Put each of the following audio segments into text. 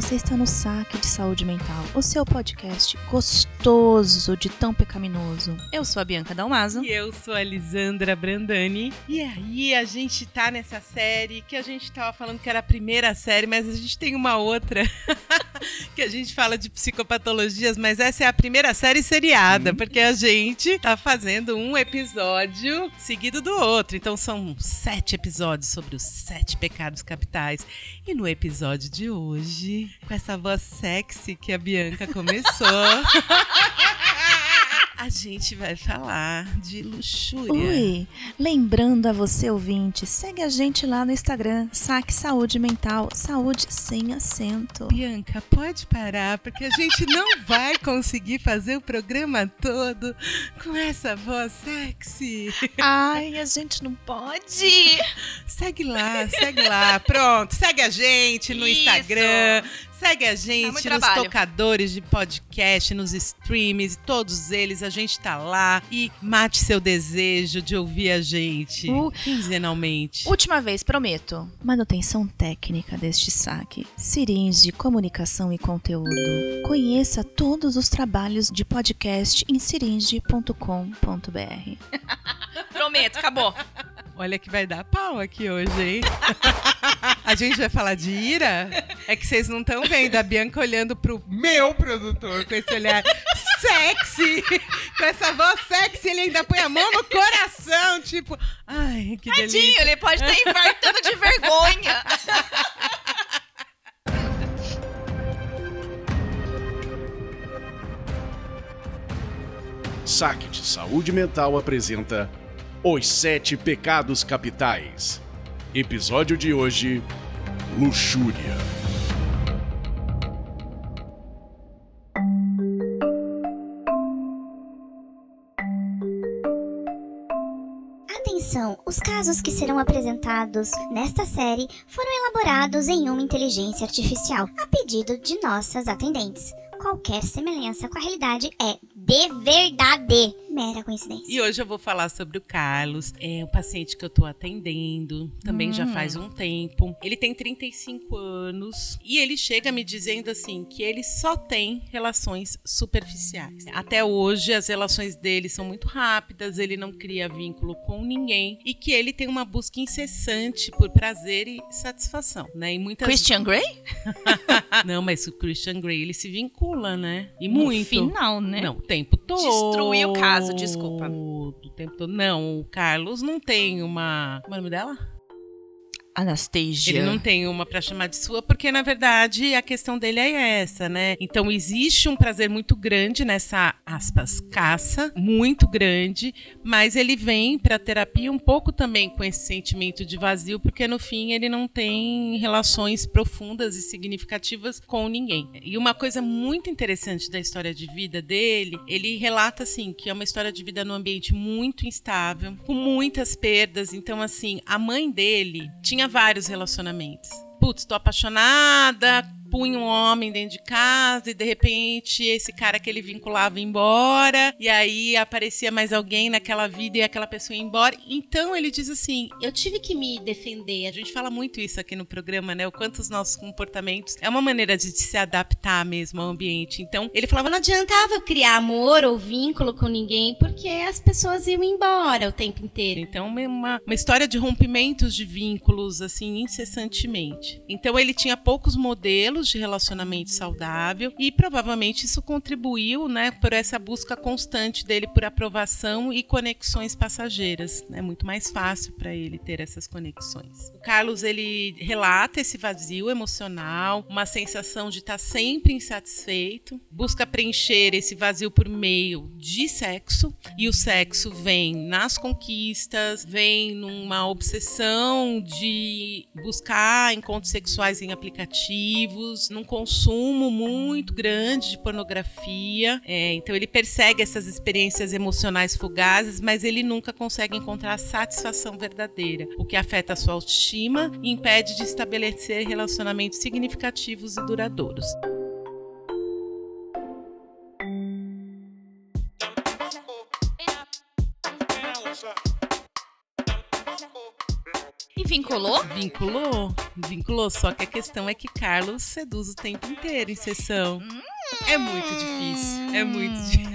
Você está no Saque de Saúde Mental, o seu podcast gostoso de tão pecaminoso. Eu sou a Bianca Dalmaso. E eu sou a Lisandra Brandani. E aí, a gente tá nessa série que a gente tava falando que era a primeira série, mas a gente tem uma outra que a gente fala de psicopatologias, mas essa é a primeira série seriada, porque a gente tá fazendo um episódio seguido do outro. Então são sete episódios sobre os sete pecados capitais. E no episódio de hoje, com essa voz sexy que a Bianca começou. A gente vai falar de luxúria. Ui, lembrando a você ouvinte, segue a gente lá no Instagram, Saque Saúde Mental, saúde sem acento. Bianca, pode parar, porque a gente não vai conseguir fazer o programa todo com essa voz sexy. Ai, a gente não pode. Segue lá, segue lá. Pronto, segue a gente no Isso. Instagram. Segue a gente nos trabalho. tocadores de podcast, nos streams, todos eles, a gente tá lá. E mate seu desejo de ouvir a gente Uh. quinzenalmente. Última vez, prometo. Manutenção técnica deste saque. Siringe, comunicação e conteúdo. Conheça todos os trabalhos de podcast em siringe.com.br. Prometo, acabou. Olha que vai dar pau aqui hoje, hein? a gente vai falar de ira? É que vocês não estão vendo a Bianca olhando pro meu produtor com esse olhar sexy, com essa voz sexy, ele ainda põe a mão no coração, tipo, ai, que delícia. ele pode estar infartando de vergonha. Saque de Saúde Mental apresenta Os Sete Pecados Capitais. Episódio de hoje: Luxúria. Atenção! Os casos que serão apresentados nesta série foram elaborados em uma inteligência artificial, a pedido de nossas atendentes. Qualquer semelhança com a realidade é de verdade, mera coincidência. E hoje eu vou falar sobre o Carlos, é o paciente que eu tô atendendo, também já Hum. faz um tempo. Ele tem 35 anos e ele chega me dizendo assim que ele só tem relações superficiais. Até hoje as relações dele são muito rápidas, ele não cria vínculo com ninguém e que ele tem uma busca incessante por prazer e satisfação, né? E muitas Christian Grey? Não, mas o Christian Grey ele se vincula, né? E muito. No final, né? Não, o tempo todo. Destruiu o caso, desculpa. O tempo todo. Não, o Carlos não tem uma. Como é o nome dela? Anastasia. Ele não tem uma pra chamar de sua, porque na verdade a questão dele é essa, né? Então existe um prazer muito grande nessa, aspas, caça, muito grande, mas ele vem pra terapia um pouco também com esse sentimento de vazio, porque no fim ele não tem relações profundas e significativas com ninguém. E uma coisa muito interessante da história de vida dele, ele relata assim que é uma história de vida num ambiente muito instável, com muitas perdas. Então, assim, a mãe dele tinha vários relacionamentos. Putz, tô apaixonada, punha um homem dentro de casa e de repente esse cara que ele vinculava ia embora e aí aparecia mais alguém naquela vida e aquela pessoa ia embora. Então ele diz assim: eu tive que me defender. A gente fala muito isso aqui no programa, né? O quanto os nossos comportamentos é uma maneira de se adaptar mesmo ao ambiente. Então ele falava: Não adiantava eu criar amor ou vínculo com ninguém, porque as pessoas iam embora o tempo inteiro. Então, uma, uma história de rompimentos de vínculos, assim, incessantemente. Então, ele tinha poucos modelos de relacionamento saudável e provavelmente isso contribuiu, né, por essa busca constante dele por aprovação e conexões passageiras. É muito mais fácil para ele ter essas conexões. O Carlos, ele relata esse vazio emocional, uma sensação de estar sempre insatisfeito, busca preencher esse vazio por meio de sexo e o sexo vem nas conquistas, vem numa obsessão de buscar encontros sexuais em aplicativos, num consumo muito grande de pornografia. É, então ele persegue essas experiências emocionais fugazes, mas ele nunca consegue encontrar a satisfação verdadeira, o que afeta a sua autoestima e impede de estabelecer relacionamentos significativos e duradouros. Vinculou? Vinculou, vinculou. Só que a questão é que Carlos seduz o tempo inteiro em sessão. É muito difícil. É muito difícil.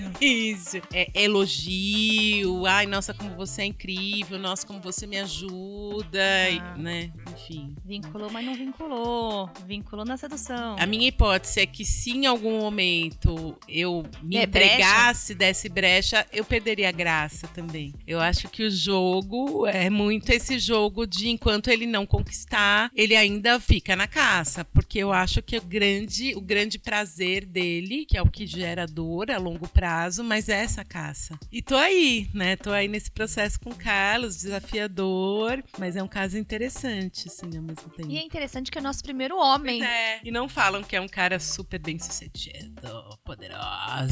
É elogio. Ai, nossa, como você é incrível. Nossa, como você me ajuda. e- Ah. né? Enfim. Vinculou, mas não vinculou. Vinculou na sedução. A minha hipótese é que se em algum momento eu me É, entregasse, desse brecha, eu perderia a graça também. Eu acho que o jogo é muito esse jogo de enquanto ele não conquistar, ele ainda fica na caça. Porque eu acho que o grande, o grande prazer dele, que é o que gera dor a longo prazo, mas é essa caça. E tô aí, né? Tô aí nesse processo com o Carlos, desafiador, mas é um caso interessante, assim, ao mesmo tempo. E é interessante que é o nosso primeiro homem. Pois é. E não falam que é um cara super bem sucedido, poderoso.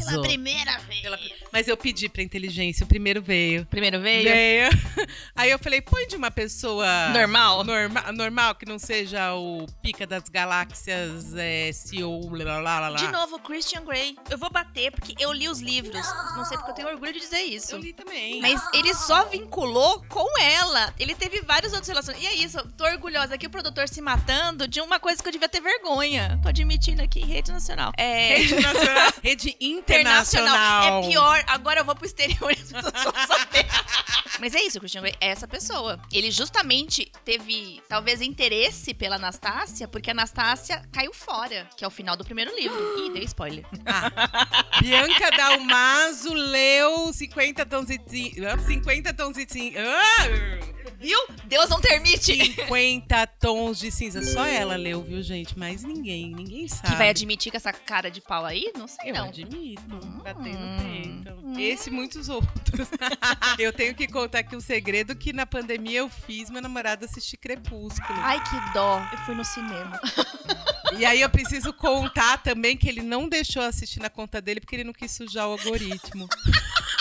Pela primeira vez. Pela- Mas eu pedi pra inteligência, o primeiro veio. Primeiro veio. Veio. Aí eu falei, põe de uma pessoa Normal. norma- normal, que não seja o pica das galáxias, é, CEO, blá blá blá blá. De novo, Christian Grey. Eu vou bater porque eu li os livros. Não sei porque eu tenho orgulho de dizer isso. Eu li também. Mas ele só vinculou com ela. Ele teve vários outros relacionamentos. E é isso, eu tô orgulhosa aqui, o produtor se matando de uma coisa que eu devia ter vergonha. Tô admitindo aqui, rede nacional. É. Rede nacional, rede internacional. É pior, agora eu vou pro exterior e as pessoas vão saber. Mas é isso, o Christian Grey é essa pessoa. Ele justamente teve, talvez, interesse pela Anastácia, porque a Anastácia caiu fora, que é o final do primeiro livro. Ih, deu spoiler. Bianca Dalmaso leu 50 tons de cinza. 50 tons de cinza. Viu? Deus não permite. 50 tons de cinza. Só ela leu, viu, gente? Mas ninguém, ninguém sabe. Que vai admitir com essa cara de pau aí? Não sei, Eu não. admito, batei no peito. Esse e muitos outros. eu tenho que contar aqui um segredo que na pandemia eu fiz meu namorado assistir Crepúsculo. Ai, que dó. Eu fui no cinema. E aí eu preciso contar também que ele não deixou eu assistir na conta dele porque ele não quis sujar o algoritmo.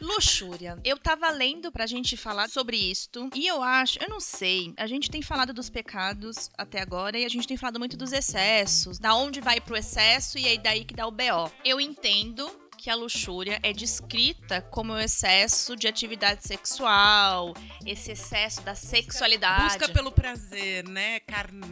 Luxúria. Eu tava lendo pra gente falar sobre isto. E eu acho, eu não sei. A gente tem falado dos pecados até agora e a gente tem falado muito dos excessos. Da onde vai pro excesso e aí daí que dá o BO. Eu entendo que a luxúria é descrita como o excesso de atividade sexual, esse excesso da sexualidade. Busca pelo prazer, né? Carnal.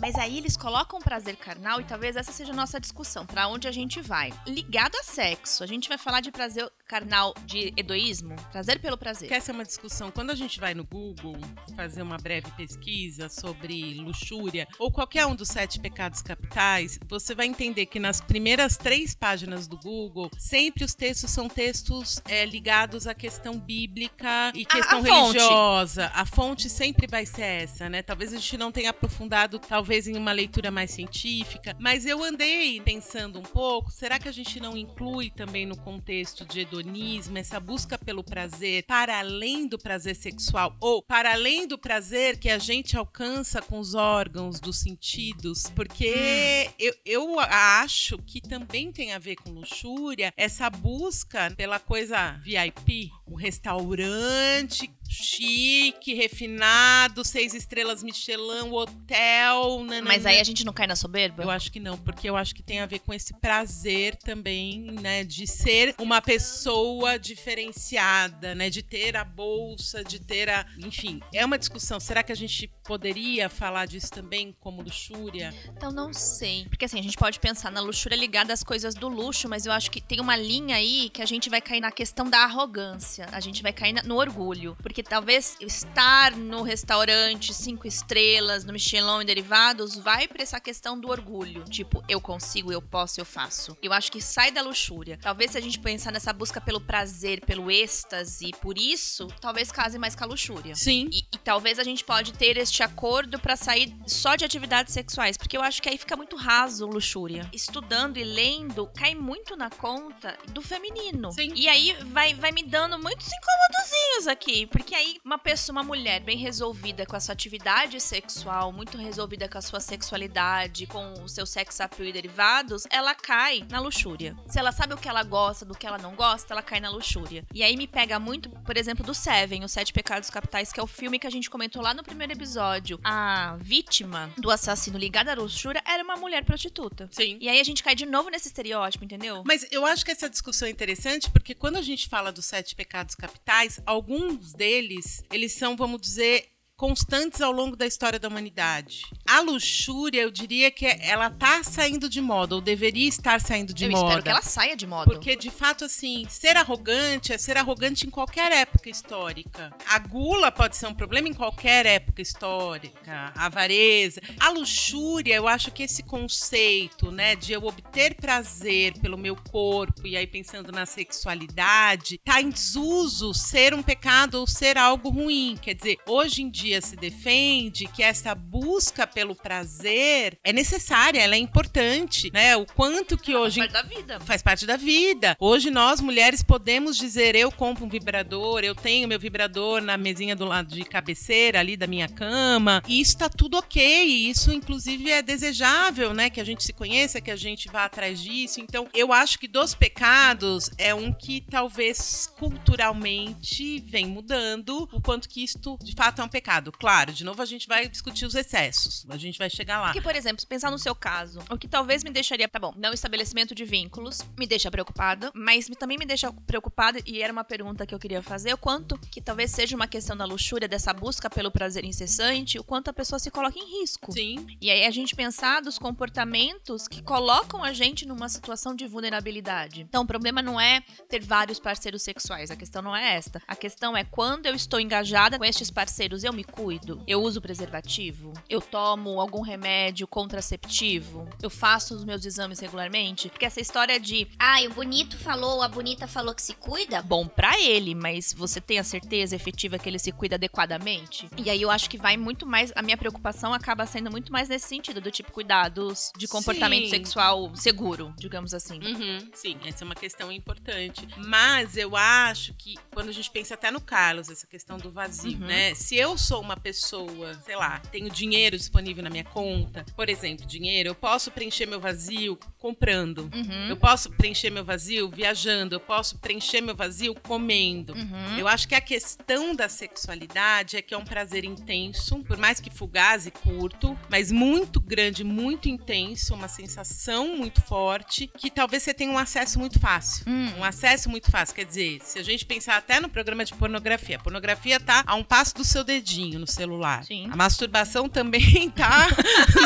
Mas aí eles colocam prazer carnal e talvez essa seja a nossa discussão, Pra onde a gente vai. Ligado a sexo, a gente vai falar de prazer carnal de hedoísmo, prazer pelo prazer. Que essa é uma discussão. Quando a gente vai no Google fazer uma breve pesquisa sobre luxúria ou qualquer um dos sete pecados capitais, você vai entender que nas primeiras três páginas do Google, sempre os textos são textos é, ligados à questão bíblica e A- questão a fonte. religiosa. A fonte sempre vai ser essa, né? Talvez a gente não tenha aprofundado, talvez em uma leitura mais científica, mas eu andei pensando um pouco, será que a gente não inclui também no contexto de hedonismo essa busca pelo prazer para além do prazer sexual ou para além do prazer que a gente alcança com os órgãos dos sentidos? Porque eu, eu acho que também tem a ver com luxúria essa busca pela coisa VIP, o restaurante chique, refinado, seis estrelas Michelin, hotel. nananã. Mas aí a gente não cai na soberba? Eu acho que não, porque eu acho que tem a ver com esse prazer também, né, de ser uma pessoa diferenciada, né, de ter a bolsa, de ter a, enfim, é uma discussão. Será que a gente poderia falar disso também como luxúria? Então não sei. Porque assim, a gente pode pensar na luxúria ligada às coisas do luxo, mas eu acho que tem uma linha aí que a gente vai cair na questão da arrogância. A gente vai cair no orgulho. Porque talvez estar no restaurante cinco estrelas, no Michelin e derivados, vai pra essa questão do orgulho. Tipo, eu consigo, eu posso, eu faço. Eu acho que sai da luxúria. Talvez se a gente pensar nessa busca pelo prazer, pelo êxtase, por isso, talvez case mais com a luxúria. Sim. E, e talvez a gente pode ter este acordo pra sair só de atividades sexuais, porque eu acho que aí fica muito raso luxúria. Estudando e lendo cai muito na conta do feminino. Sim. E aí vai, vai me dando muitos incomodozinhos aqui, porque aí uma pessoa, uma mulher bem resolvida com a sua atividade sexual, muito resolvida com a sua sexualidade, com o seu sex appeal e derivados, ela cai na luxúria. Se ela sabe o que ela gosta, do que ela não gosta, ela cai na luxúria. E aí me pega muito, por exemplo, do Seven, Os Sete Pecados Capitais, que é o filme que a gente comentou lá no primeiro episódio. A vítima do assassino ligada à luxúria era uma mulher prostituta. Sim. E aí a gente cai de novo nesse estereótipo, entendeu? Mas eu acho que essa discussão é interessante porque quando a gente fala dos sete pecados capitais, alguns deles deles, eles são, vamos dizer, constantes ao longo da história da humanidade. A luxúria, eu diria que ela tá saindo de moda, ou deveria estar saindo de eu moda. espero que ela saia de moda. Porque, de fato, assim, ser arrogante é ser arrogante em qualquer época histórica. A gula pode ser um problema em qualquer época histórica. A avareza. A luxúria, eu acho que esse conceito, né, de eu obter prazer pelo meu corpo, e aí pensando na sexualidade, tá em desuso ser um pecado ou ser algo ruim. Quer dizer, hoje em dia se defende que essa busca pelo prazer é necessária, ela é importante, né? O quanto que hoje Parte da vida. faz parte da vida. Hoje nós mulheres podemos dizer eu compro um vibrador, eu tenho meu vibrador na mesinha do lado de cabeceira ali da minha cama. E isso tá tudo OK, isso inclusive é desejável, né, que a gente se conheça, que a gente vá atrás disso. Então, eu acho que dos pecados é um que talvez culturalmente vem mudando o quanto que isto de fato é um pecado. Claro, de novo a gente vai discutir os excessos. A gente vai chegar lá. Porque, por exemplo, se pensar no seu caso, o que talvez me deixaria, tá bom, não estabelecimento de vínculos, me deixa preocupada, mas também me deixa preocupada, e era uma pergunta que eu queria fazer, o quanto que talvez seja uma questão da luxúria, dessa busca pelo prazer incessante, o quanto a pessoa se coloca em risco. Sim. E aí a gente pensar dos comportamentos que colocam a gente numa situação de vulnerabilidade. Então, o problema não é ter vários parceiros sexuais, a questão não é esta. A questão é quando eu estou engajada com estes parceiros, eu me cuido, eu uso preservativo, eu tomo algum remédio contraceptivo, eu faço os meus exames regularmente, porque essa história de Ai, o bonito falou, a bonita falou que se cuida. bom pra ele, mas você tem a certeza efetiva que ele se cuida adequadamente? E aí eu acho que vai muito mais. A minha preocupação acaba sendo muito mais nesse sentido, do tipo cuidados de comportamento Sim. sexual seguro, digamos assim. Uhum, sim, essa é uma questão importante. Mas eu acho que quando a gente pensa até no Carlos, essa questão do vazio, Uhum. né? Se eu sou uma pessoa, sei lá, tenho dinheiro disponível na minha conta, por exemplo, dinheiro, eu posso preencher meu vazio comprando. Uhum. Eu posso preencher meu vazio viajando, eu posso preencher meu vazio comendo. Uhum. Eu acho que a questão da sexualidade é que é um prazer intenso, por mais que fugaz e curto, mas muito grande, muito intenso, uma sensação muito forte, que talvez você tenha um acesso muito fácil. Hum. Um acesso muito fácil. Quer dizer, se a gente pensar até no programa de pornografia, a pornografia tá a um passo do seu dedinho no celular. Sim. A masturbação também tá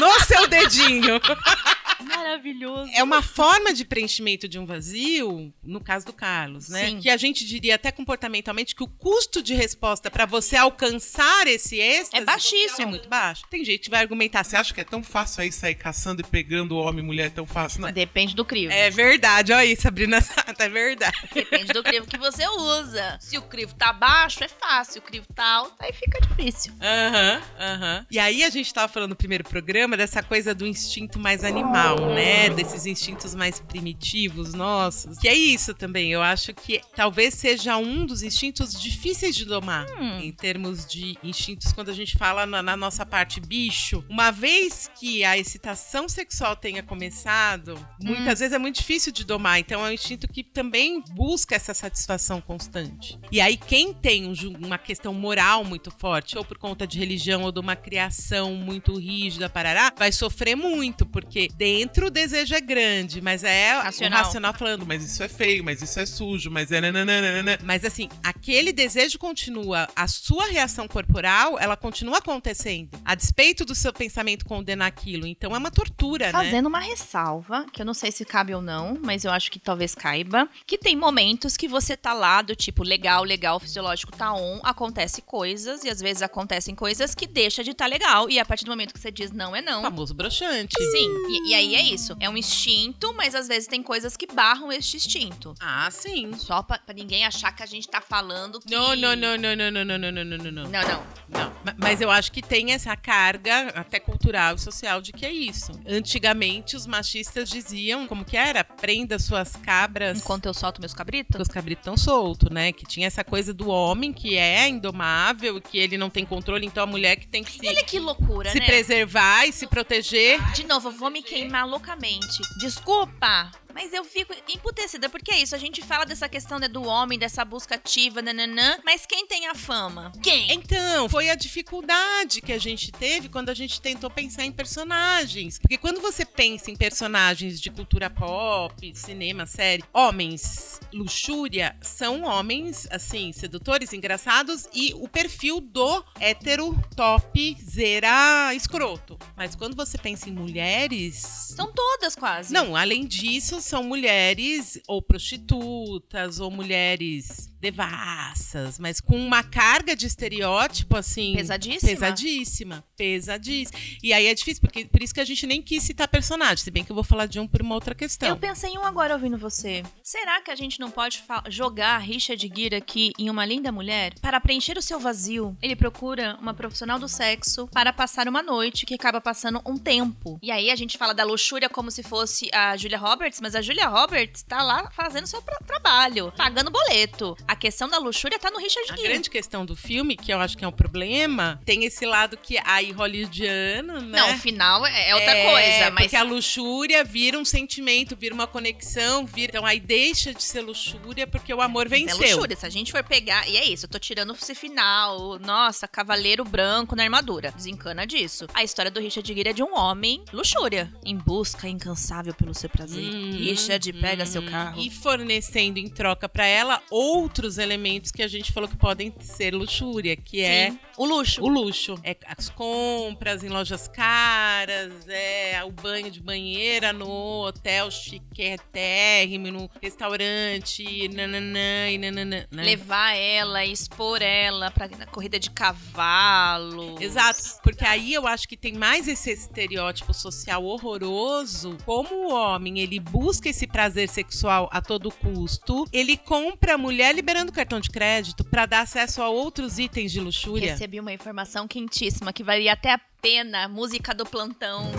no seu dedinho. Maravilhoso. É uma forma de preenchimento de um vazio, no caso do Carlos, né? Sim. Que a gente diria até comportamentalmente que o custo de resposta para você alcançar esse êxtase É baixíssimo. É muito baixo. Tem gente que vai argumentar Você acha que é tão fácil aí sair caçando e pegando homem e mulher? É tão fácil? Não. Depende do crivo. É verdade, olha aí, Sabrina Sato, é verdade. Depende do crivo que você usa. Se o crivo tá baixo, é fácil. Se o crivo tá alto, aí fica difícil. Aham, aham. E aí a gente tava falando no primeiro programa dessa coisa do instinto mais animal, né? Desses instintos mais primitivos nossos. Que é isso também. Eu acho que talvez seja um dos instintos difíceis de domar. Hum. Em termos de instintos, quando a gente fala na, na nossa parte bicho. Uma vez que a excitação sexual tenha começado, muitas vezes é muito difícil de domar. Então é um instinto que também busca essa satisfação constante. E aí, quem tem um uma questão moral muito forte, ou por conta de religião, ou de uma criação muito rígida, parará, vai sofrer muito, porque dentro o desejo é grande, mas é Racional. o racional falando. Mas isso é feio, mas isso é sujo, mas é nananana. Mas assim, aquele desejo continua, a sua reação corporal, ela continua acontecendo, a despeito do seu pensamento condenar aquilo. Então é uma tortura, né? Fazendo uma ressalva, que eu não sei se cabe ou não, mas eu acho que talvez caiba, que tem momentos que você tá lá do tipo legal, legal, fisiológico tá on, acontece coisas e às vezes acontecem coisas que deixa de estar legal e a partir do momento que você diz não é O não. famoso broxante. Sim, e, e aí é isso. É um instinto, mas às vezes tem coisas que barram este instinto. Ah, sim. Só pra, pra ninguém achar que a gente tá falando que. Não, não, não, não, não, não, não, não, não, não, não, não. Não, não. Não, ma- mas eu acho que tem essa carga até cultural e social de que é isso. Antigamente os machistas diziam, como que era? Prenda suas cabras Enquanto eu solto meus cabritos. os cabritos estão soltos, né? Que tinha essa coisa do homem que é indomável, que ele não tem controle, então a mulher que tem que se, Olha que loucura, se né? preservar e se proteger. De novo, eu vou me queimar loucamente. Desculpa, Mas eu fico emputecida, porque é isso, a gente fala dessa questão né, do homem, dessa busca ativa, nananã, mas quem tem a fama? Quem? Então, foi a dificuldade que a gente teve quando a gente tentou pensar em personagens. Porque quando você pensa em personagens de cultura pop, cinema, série, homens, luxúria, são homens, assim, sedutores, engraçados e o perfil do hétero top, zera, escroto. Mas quando você pensa em mulheres. São todas quase. Não, além disso, são mulheres ou prostitutas ou mulheres devassas, mas com uma carga de estereótipo assim Pesadíssima. pesadíssima, pesadíssima. E aí é difícil porque por isso que a gente nem quis citar personagem, se bem que eu vou falar de um por uma outra questão. Eu pensei em um agora ouvindo você. Será que a gente não pode jogar Richard Gere aqui em uma linda mulher? Para preencher o seu vazio, ele procura uma profissional do sexo para passar uma noite que acaba passando um tempo. E aí a gente fala da luxúria como se fosse a Julia Roberts, mas a Julia Roberts tá lá fazendo seu tra- trabalho, pagando boleto. A questão da luxúria tá no Richard A Gere. grande questão do filme, que eu acho que é um problema, tem esse lado que aí hollywoodiano, né? Não, o final é é outra É, coisa, mas Porque a luxúria vira um sentimento, vira uma conexão, vira. Então aí deixa de ser luxúria porque o amor É venceu. luxúria. Se a gente for pegar. E é isso, eu tô tirando esse final. Nossa, cavaleiro branco na armadura. Desencana disso. A história do Richard Gere é de um homem luxúria. Em busca incansável pelo seu prazer. Hum, Richard pega hum, seu carro. E fornecendo em troca pra ela outros elementos que a gente falou que podem ser luxúria, que é Sim. O luxo. o luxo. É as compras em lojas caras, é o banho de banheira no hotel chiquérrimo, no restaurante, nananã e nananã. né? Levar ela, expor ela pra na corrida de cavalo. Exato, porque aí eu acho que tem mais esse estereótipo social horroroso. Como o homem, ele busca esse prazer sexual a todo custo, ele compra a mulher liberando cartão de crédito pra dar acesso a outros itens de luxúria. Recebi uma informação quentíssima que valia até a pena. Música do plantão.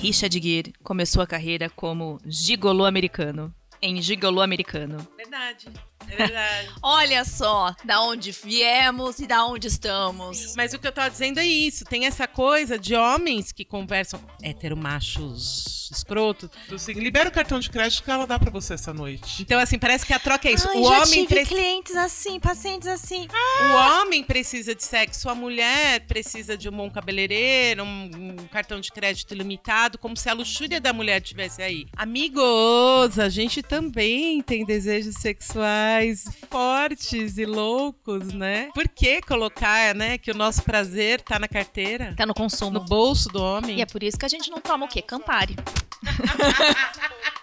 Richard Gere começou a carreira como gigolô americano. Em gigolô americano. Verdade, é verdade. Olha só da onde viemos e da onde estamos. Mas o que eu tava dizendo é isso. Tem essa coisa de homens que conversam heteromachos escrotos. Então, assim, libera o cartão de crédito que ela dá pra você essa noite. Então, assim, parece que a troca é isso. Ai, o já homem tive precisa. clientes assim, pacientes assim. O homem precisa de sexo, a mulher precisa de um bom cabeleireiro, um, um cartão de crédito ilimitado, como se a luxúria da mulher tivesse aí. Amigos, a gente também tem desejos sexuais fortes e loucos, né? Por que colocar, né, que o nosso prazer tá na carteira? Tá no consumo. No bolso do homem? E é por isso que a gente não toma o quê? Campari.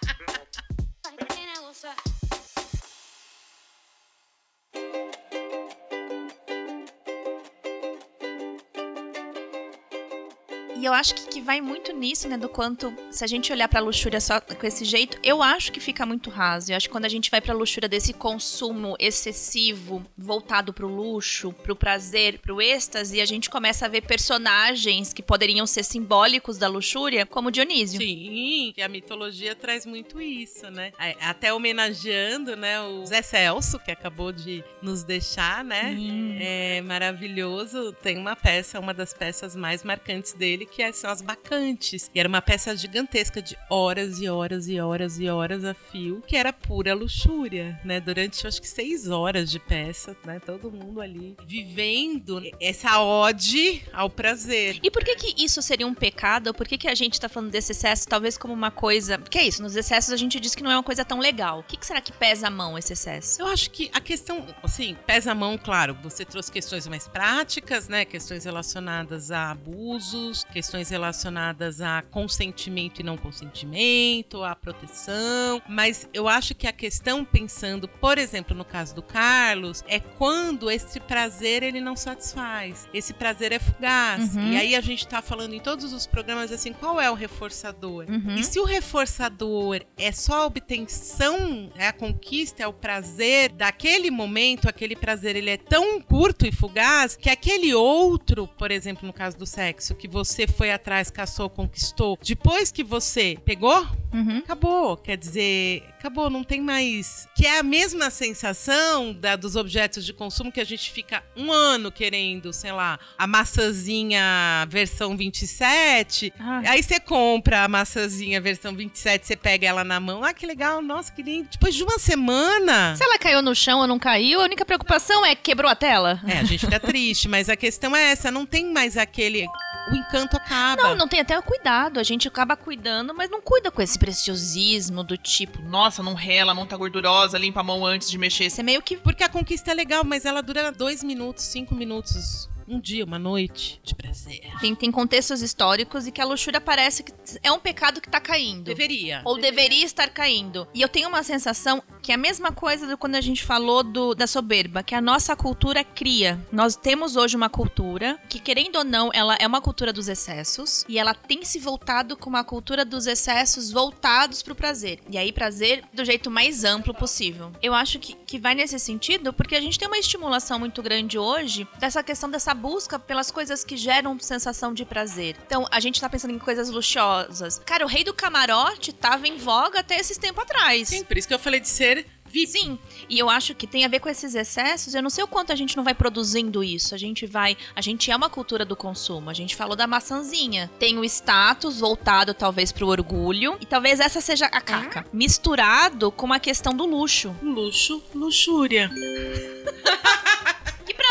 E eu acho que, que vai muito nisso, né? Do quanto, se a gente olhar pra luxúria só com esse jeito, eu acho que fica muito raso. Eu acho que quando a gente vai pra luxúria desse consumo excessivo, voltado pro luxo, pro prazer, pro êxtase, a gente começa a ver personagens que poderiam ser simbólicos da luxúria, como Dionísio. Sim, que a mitologia traz muito isso, né? Até homenageando, né, o Zé Celso, que acabou de nos deixar, né? Sim. É maravilhoso. Tem uma peça, uma das peças mais marcantes dele, que é- são as bacantes. E era uma peça gigantesca de horas e horas e horas e horas a fio, que era pura luxúria, né? Durante, acho que seis horas de peça, né? Todo mundo ali vivendo essa ode ao prazer. E por que que isso seria um pecado? Por que que a gente tá falando desse excesso talvez como uma coisa... Que é isso, nos excessos a gente diz que não é uma coisa tão legal. O que, que será que pesa a mão esse excesso? Eu acho que a questão, assim, pesa a mão, claro. Você trouxe questões mais práticas, né? Questões relacionadas a abusos, questões relacionadas a consentimento e não consentimento, a proteção. Mas eu acho que a questão, pensando, por exemplo, no caso do Carlos, é quando esse prazer ele não satisfaz. Esse prazer é fugaz. Uhum. E aí a gente tá falando em todos os programas assim, qual é o reforçador? Uhum. E se o reforçador é só a obtenção, é a conquista, é o prazer daquele momento, aquele prazer ele é tão curto e fugaz que aquele outro, por exemplo, no caso do sexo, que você foi atrás, caçou, conquistou, depois que você pegou, Uhum. acabou. Quer dizer, acabou, não tem mais. Que é a mesma sensação da, dos objetos de consumo que a gente fica um ano querendo, sei lá, a maçãzinha versão 27. Ah. Aí você compra a maçãzinha versão 27, você pega ela na mão. Ah, que legal, nossa, que lindo. Depois de uma semana. Se ela caiu no chão ou não caiu, a única preocupação é quebrou a tela. É, a gente fica triste, mas a questão é essa, não tem mais aquele. O encanto acaba. Não, não tem até o cuidado. A gente acaba cuidando, mas não cuida com esse preciosismo do tipo. Nossa, não rela, não tá gordurosa, limpa a mão antes de mexer. Você meio que. Porque a conquista é legal, mas ela dura dois minutos, cinco minutos, um dia, uma noite de prazer. Tem, tem contextos históricos e que a luxúria parece que é um pecado que tá caindo. Deveria. Ou deveria estar caindo. E eu tenho uma sensação que é a mesma coisa do quando a gente falou do, da soberba, que a nossa cultura cria. Nós temos hoje uma cultura que, querendo ou não, ela é uma cultura dos excessos e ela tem se voltado com uma cultura dos excessos voltados pro prazer. E aí, prazer do jeito mais amplo possível. Eu acho que, que vai nesse sentido porque a gente tem uma estimulação muito grande hoje dessa questão dessa busca pelas coisas que geram sensação de prazer. Então, a gente tá pensando em coisas luxuosas. Cara, o rei do camarote tava em voga até esses tempos atrás. Sim, por isso que eu falei de ser VIP. Sim, e eu acho que tem a ver com esses excessos. Eu não sei o quanto a gente não vai produzindo isso. A gente vai. A gente é uma cultura do consumo. A gente falou da maçãzinha. Tem o status voltado, talvez, pro orgulho. E talvez essa seja a caca. Misturado com a questão do luxo. Luxo, luxúria.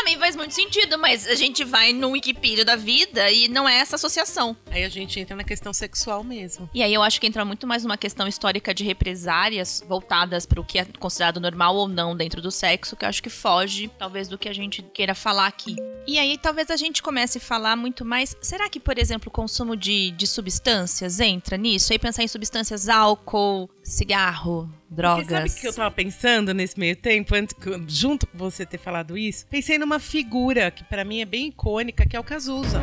Pra mim faz muito sentido, mas a gente vai no Wikipedia da vida e não é essa associação. Aí a gente entra na questão sexual mesmo. E aí eu acho que entra muito mais numa questão histórica de represárias voltadas para o que é considerado normal ou não dentro do sexo, que eu acho que foge, talvez, do que a gente queira falar aqui. E aí talvez a gente comece a falar muito mais. Será que, por exemplo, o consumo de, de substâncias entra nisso? Aí pensar em substâncias álcool, cigarro, drogas. Porque sabe o que eu tava pensando nesse meio tempo, antes, junto com você ter falado isso? Pensei numa figura que para mim é bem icônica, que é o Cazuza.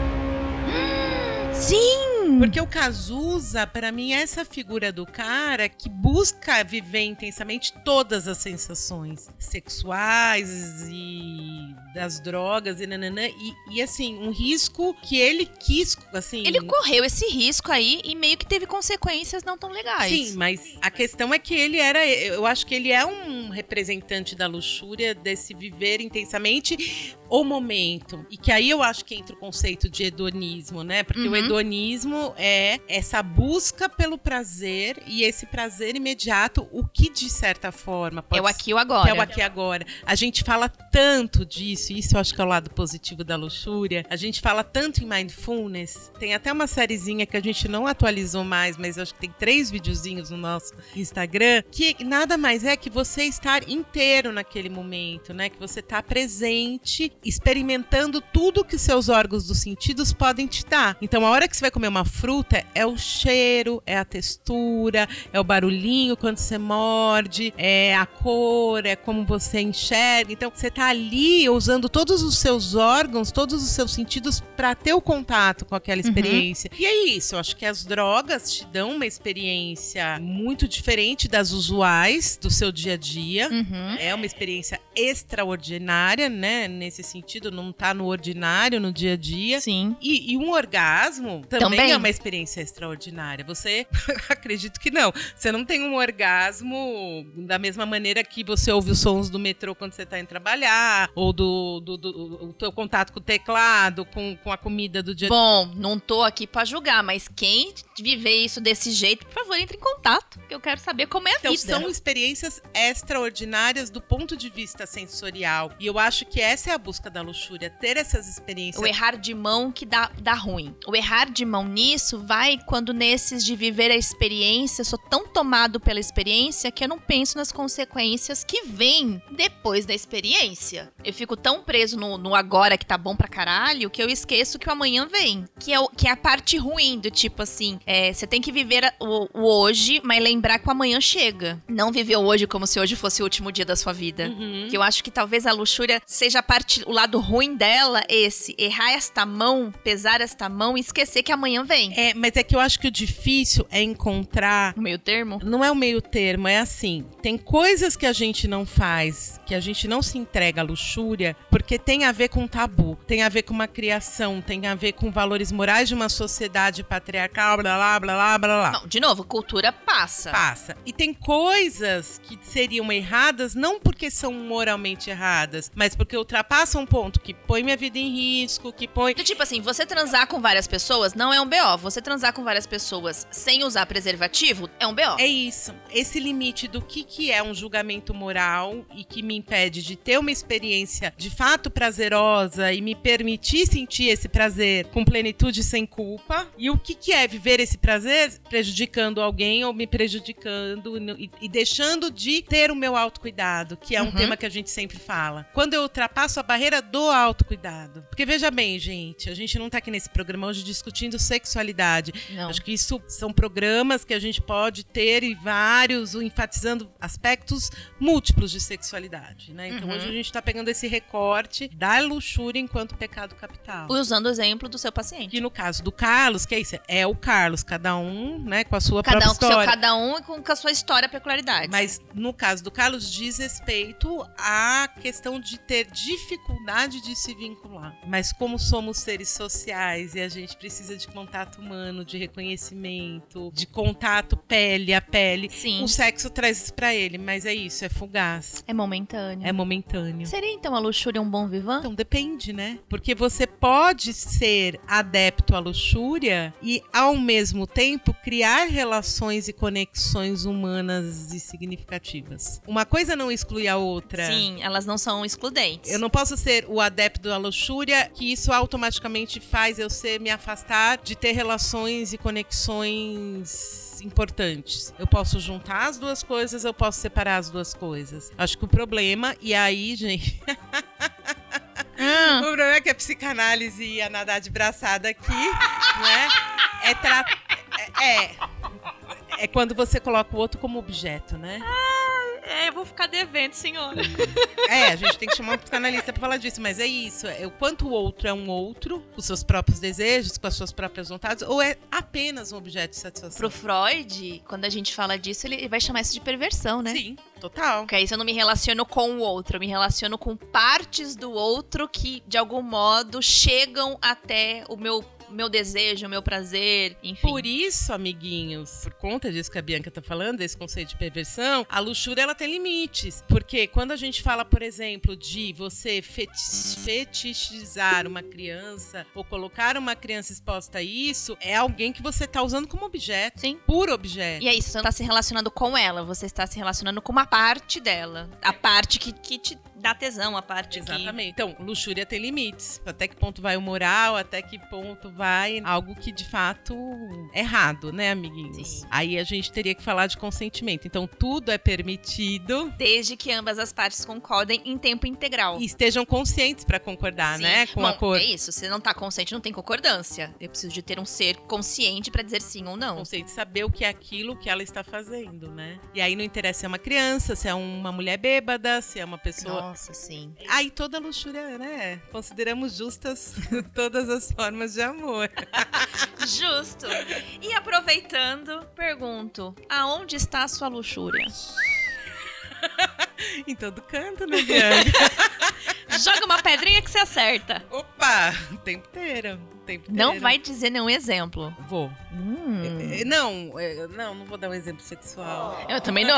Sim! Porque o Cazuza, para mim, é essa figura do cara que busca viver intensamente todas as sensações sexuais e das drogas e nananã. E, e assim, um risco que ele quis, assim. Ele correu esse risco aí e meio que teve consequências não tão legais. Sim, mas a questão é que ele era. Eu acho que ele é um representante da luxúria, desse viver intensamente o momento. E que aí eu acho que entra o conceito de hedonismo, né? Porque o Uhum. hedonismo é essa busca pelo prazer e esse prazer imediato, o que de certa forma pode É o aqui e o agora. é o aqui e agora. A gente fala tanto disso, isso eu acho que é o lado positivo da luxúria. A gente fala tanto em mindfulness. Tem até uma sériezinha que a gente não atualizou mais, mas acho que tem três videozinhos no nosso Instagram, que nada mais é que você estar inteiro naquele momento, né? Que você tá presente, experimentando tudo que seus órgãos dos sentidos podem te dar. Então, a hora que você vai comer uma fruta, é o cheiro, é a textura, é o barulhinho quando você morde, é a cor, é como você enxerga. Então, você tá ali usando todos os seus órgãos, todos os seus sentidos para ter o contato com aquela experiência. E é isso, eu acho que as drogas te dão uma experiência muito diferente das usuais do seu dia a dia. Uhum. É uma experiência extraordinária, né? Nesse sentido, não tá no ordinário no dia a dia. Sim. E, e um orgasmo também, Também. é uma experiência extraordinária. Você, acredito que não. Você não tem um orgasmo da mesma maneira que você ouve os sons do metrô quando você tá indo trabalhar, ou do, do, do- o teu contato com o teclado, com, com a comida do dia Bom, não tô aqui pra julgar, mas quem viver isso desse jeito, por favor, entre em contato, que eu quero saber como é a Então, vida. são experiências extraordinárias do ponto de vista sensorial. E eu acho que essa é a busca da luxúria, ter essas experiências. O errar de mão que dá, dá ruim. O errar de mão nisso vai quando nesses de viver a experiência, eu sou tão tomado pela experiência que eu não penso nas consequências que vêm depois da experiência. Eu fico tão preso no, no agora que tá bom pra caralho que eu esqueço que o amanhã vem. Que é, o, que é a parte ruim do tipo assim, é, você tem que viver a- o, o hoje, mas lembrar que o amanhã chega. Não viver o hoje como se hoje fosse o último dia da sua vida. Uhum. Que eu acho que talvez a luxúria seja a parte o lado ruim dela é esse: errar esta mão, pesar esta mão e esquecer que amanhã vem. É, mas é que eu acho que o difícil é encontrar. No meio termo? Não é o meio termo, é assim. Tem coisas que a gente não faz, que a gente não se entrega à luxúria, porque tem a ver com tabu, tem a ver com uma criação, tem a ver com valores morais de uma sociedade patriarcal, blá blá blá blá blá blá. Não, de novo, cultura passa. Passa. E tem coisas que seriam erradas, não porque são moralmente erradas, mas porque ultrapassam um ponto que põe minha vida em risco, que põe. Do tipo assim, você transar com várias pessoas não é um BO. Você transar com várias pessoas sem usar preservativo é um BO. É isso. Esse limite do que, que é um julgamento moral e que me impede de ter uma experiência de fato prazerosa e me permitir sentir esse prazer com plenitude sem culpa. E o que, que é viver esse prazer prejudicando alguém ou me prejudicando e, e deixando de ter o meu autocuidado, que é um Uhum. tema que a gente sempre fala. Quando eu ultrapasso a barreira do autocuidado. Porque veja bem, gente, a gente não tá aqui nesse programa hoje discutindo sexualidade. Não. Acho que isso são programas que a gente pode ter e vários, enfatizando aspectos múltiplos de sexualidade, né? Então Uhum. hoje a gente tá pegando esse recorte da luxúria enquanto pecado capital. Usando o exemplo do seu paciente. Que no caso do Carlos, que é isso, é o Carlos, cada um, né, com a sua Cada um própria com seu história. cada um e com, com a sua história e peculiaridade. Mas no caso do Carlos, diz respeito à questão de ter dificuldade de se vincular. Mas como somos seres sociais e a gente precisa de contato humano, de reconhecimento, de contato pele a pele, Sim. o sexo traz isso pra ele. Mas é isso, é fugaz, É momentâneo. é momentâneo. Seria então a luxúria um bom vivan? Então depende, né? Porque você pode ser adepto à luxúria e, ao mesmo tempo, criar relações e conexões humanas e significativas. Uma coisa não exclui a outra. Sim, elas não são excludentes. Eu não posso ser o adepto da luxúria, que isso automaticamente faz eu ser me afastar de ter relações e conexões importantes. Eu posso juntar as duas coisas, eu posso separar as duas coisas. Acho que o problema, e aí, gente, Ah, o problema é que a psicanálise ia nadar de braçada aqui, né? É, tra... é, é, é quando você coloca o outro como objeto, né? É, eu vou ficar devendo, senhora. É, a gente tem que chamar um psicanalista pra falar disso, mas é isso. É o quanto o outro é um outro, com seus próprios desejos, com as suas próprias vontades, ou é apenas um objeto de satisfação. Pro Freud, quando a gente fala disso, ele vai chamar isso de perversão, né? Sim, total. Porque aí eu não me relaciono com o outro, eu me relaciono com partes do outro que, de algum modo, chegam até o meu, meu desejo, meu prazer, enfim. Por isso, amiguinhos, por conta disso que a Bianca tá falando, desse conceito de perversão, a luxúria ela tem limites. Porque quando a gente fala, por exemplo, de você feti- fetichizar uma criança ou colocar uma criança exposta a isso, é alguém que você tá usando como objeto. Sim. Por objeto. E é isso, você não tá se relacionando com ela, você está se relacionando com uma parte dela. A parte que, que te dá tesão, a parte que... Exatamente. Então, luxúria tem limites. Até que ponto vai o moral, até que ponto vai algo que de fato é errado, né, amiguinhos? Sim. Aí a gente teria que falar de consentimento. Então, tudo é permitido Desde que ambas as partes concordem em tempo integral. e estejam conscientes para concordar, Sim. né, com Bom, a cor. É isso, se não tá consciente, não tem concordância. Eu preciso de ter um ser consciente pra dizer sim ou não. Consciente saber o que é aquilo que ela está fazendo, né? E aí não interessa se é uma criança, se é uma mulher bêbada, se é uma pessoa Nossa, sim. Aí toda luxúria, né? Consideramos justas todas as formas de amor. Justo. E aproveitando, pergunto: aonde está a sua luxúria? Em todo canto, né, Bianca? Joga uma pedrinha que você acerta. Opa! O tempo inteiro. Tempo Não inteiro. vai dizer nenhum exemplo. Vou. Hum. É, Não, é, não, não vou dar um exemplo sexual. Eu também não.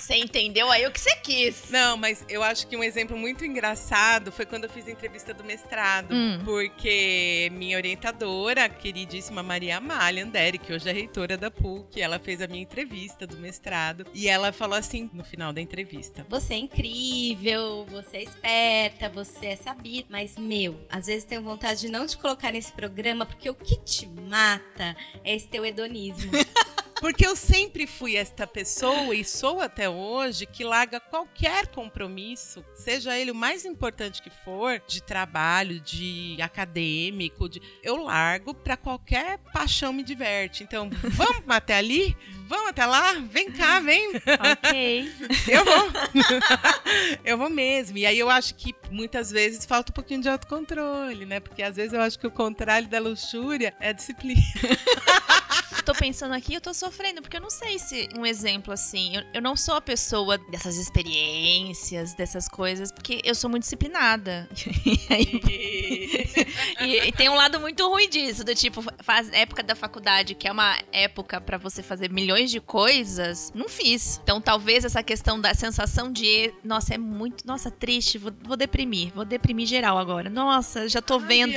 Você entendeu aí o que você quis. Não, mas eu acho que um exemplo muito engraçado foi quando eu fiz a entrevista do mestrado. Hum. Porque minha orientadora, a queridíssima Maria Amália Andere, que hoje é reitora da PUC, ela fez a minha entrevista do mestrado. E ela falou assim no final da entrevista: Você é incrível, você é esperta, você é sabida. Mas, meu, às vezes tenho vontade de não te colocar nesse programa, porque o que te mata é esse teu hedonismo. Porque eu sempre fui esta pessoa e sou até hoje que larga qualquer compromisso, seja ele o mais importante que for, de trabalho, de acadêmico, de... eu largo para qualquer paixão me diverte. Então, vamos até ali? Vamos até lá? Vem cá, vem. Ok. Eu vou. eu vou mesmo. E aí eu acho que muitas vezes falta um pouquinho de autocontrole, né? Porque às vezes eu acho que o contrário da luxúria é a disciplina. tô pensando aqui, eu tô sofrendo, porque eu não sei se um exemplo assim. Eu, eu não sou a pessoa dessas experiências, dessas coisas, porque eu sou muito disciplinada. e, aí- e- e tem um lado muito ruim disso, do tipo, faz época da faculdade, que é uma época pra você fazer milhões de coisas, não fiz. Então talvez essa questão da sensação de, nossa, é muito, nossa, triste, vou, vou deprimir, vou deprimir geral agora. Nossa, já tô vendo.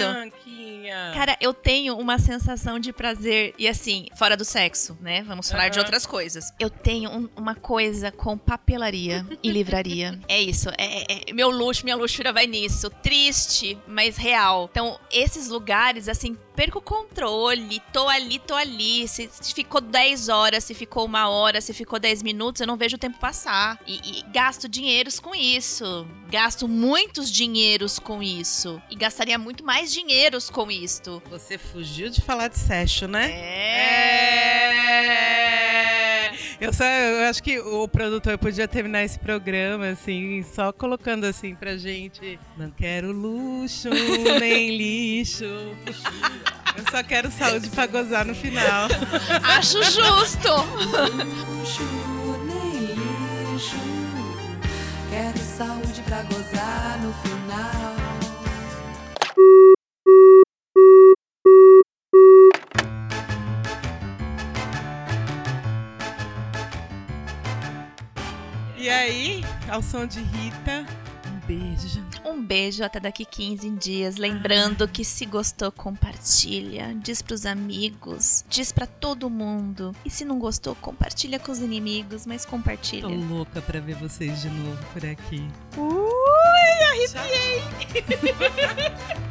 Cara, eu tenho uma sensação de prazer, e assim, fora do sexo, né? Vamos falar de Aham. outras coisas. Eu tenho um- uma coisa com papelaria e livraria. É isso, é, é- é- meu luxo, minha luxúria vai nisso. Triste, mas real. Então, esses lugares, assim, perco o controle, tô ali, tô ali. Se, se ficou 10 horas, se ficou uma hora, se ficou 10 minutos, eu não vejo o tempo passar. E, e gasto dinheiros com isso. Gasto muitos dinheiros com isso. E gastaria muito mais dinheiros com isto. Você fugiu de falar de sexo, né? É. Eu só, eu acho que o produtor podia terminar esse programa assim, só colocando assim pra gente. Não quero luxo nem lixo. Eu só quero saúde pra gozar no final. Acho justo. luxo, nem lixo. Quero saúde pra gozar no final. Ao som de Rita, um beijo. Um beijo até daqui 15 dias. Lembrando que se gostou, compartilha. Diz pros amigos. Diz pra todo mundo. E se não gostou, compartilha com os inimigos, mas compartilha. Tô louca pra ver vocês de novo por aqui. Ui, arrepiei.